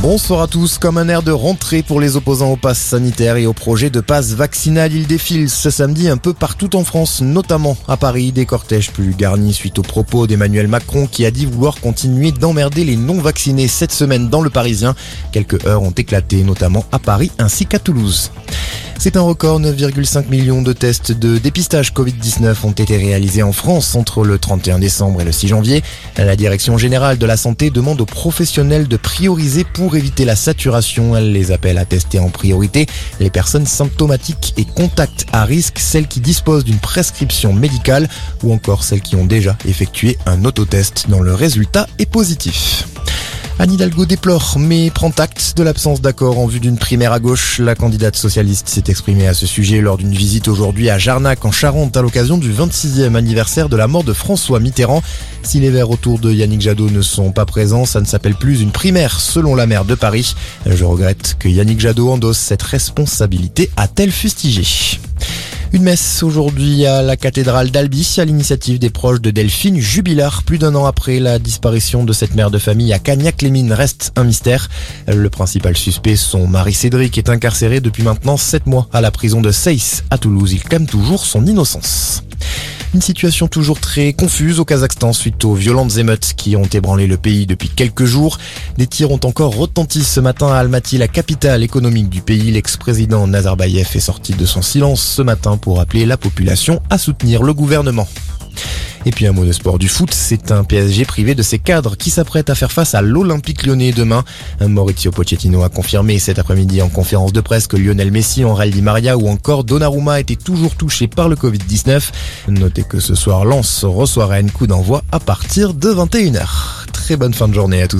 Bonsoir à tous. Comme un air de rentrée pour les opposants au pass sanitaire et au projet de passe vaccinal, il défile ce samedi un peu partout en France, notamment à Paris, des cortèges plus garnis suite aux propos d'Emmanuel Macron qui a dit vouloir continuer d'emmerder les non-vaccinés cette semaine dans le Parisien. Quelques heures ont éclaté, notamment à Paris ainsi qu'à Toulouse. C'est un record, 9,5 millions de tests de dépistage Covid-19 ont été réalisés en France entre le 31 décembre et le 6 janvier. La Direction générale de la santé demande aux professionnels de prioriser pour éviter la saturation. Elle les appelle à tester en priorité les personnes symptomatiques et contacts à risque, celles qui disposent d'une prescription médicale ou encore celles qui ont déjà effectué un autotest dont le résultat est positif. Anne Hidalgo déplore mais prend acte de l'absence d'accord en vue d'une primaire à gauche. La candidate socialiste s'est exprimée à ce sujet lors d'une visite aujourd'hui à Jarnac en Charente à l'occasion du 26e anniversaire de la mort de François Mitterrand. Si les verts autour de Yannick Jadot ne sont pas présents, ça ne s'appelle plus une primaire selon la maire de Paris. Je regrette que Yannick Jadot endosse cette responsabilité, a-t-elle fustigé. Une messe aujourd'hui à la cathédrale d'Albi à l'initiative des proches de Delphine Jubilard. Plus d'un an après la disparition de cette mère de famille à Cagnac-les-Mines reste un mystère. Le principal suspect, son mari Cédric, est incarcéré depuis maintenant 7 mois à la prison de Seyss à Toulouse. Il clame toujours son innocence. Une situation toujours très confuse au Kazakhstan suite aux violentes émeutes qui ont ébranlé le pays depuis quelques jours. Des tirs ont encore retenti ce matin à Almaty, la capitale économique du pays. L'ex-président Nazarbayev est sorti de son silence ce matin pour appeler la population à soutenir le gouvernement. Et puis un mot de sport du foot, c'est un PSG privé de ses cadres qui s'apprête à faire face à l'Olympique lyonnais demain. Maurizio Pochettino a confirmé cet après-midi en conférence de presse que Lionel Messi, Henri Di Maria ou encore Donnarumma étaient toujours touchés par le Covid-19. Notez que ce soir, Lens reçoit Rennes, coup d'envoi à partir de 21h. Très bonne fin de journée à tous.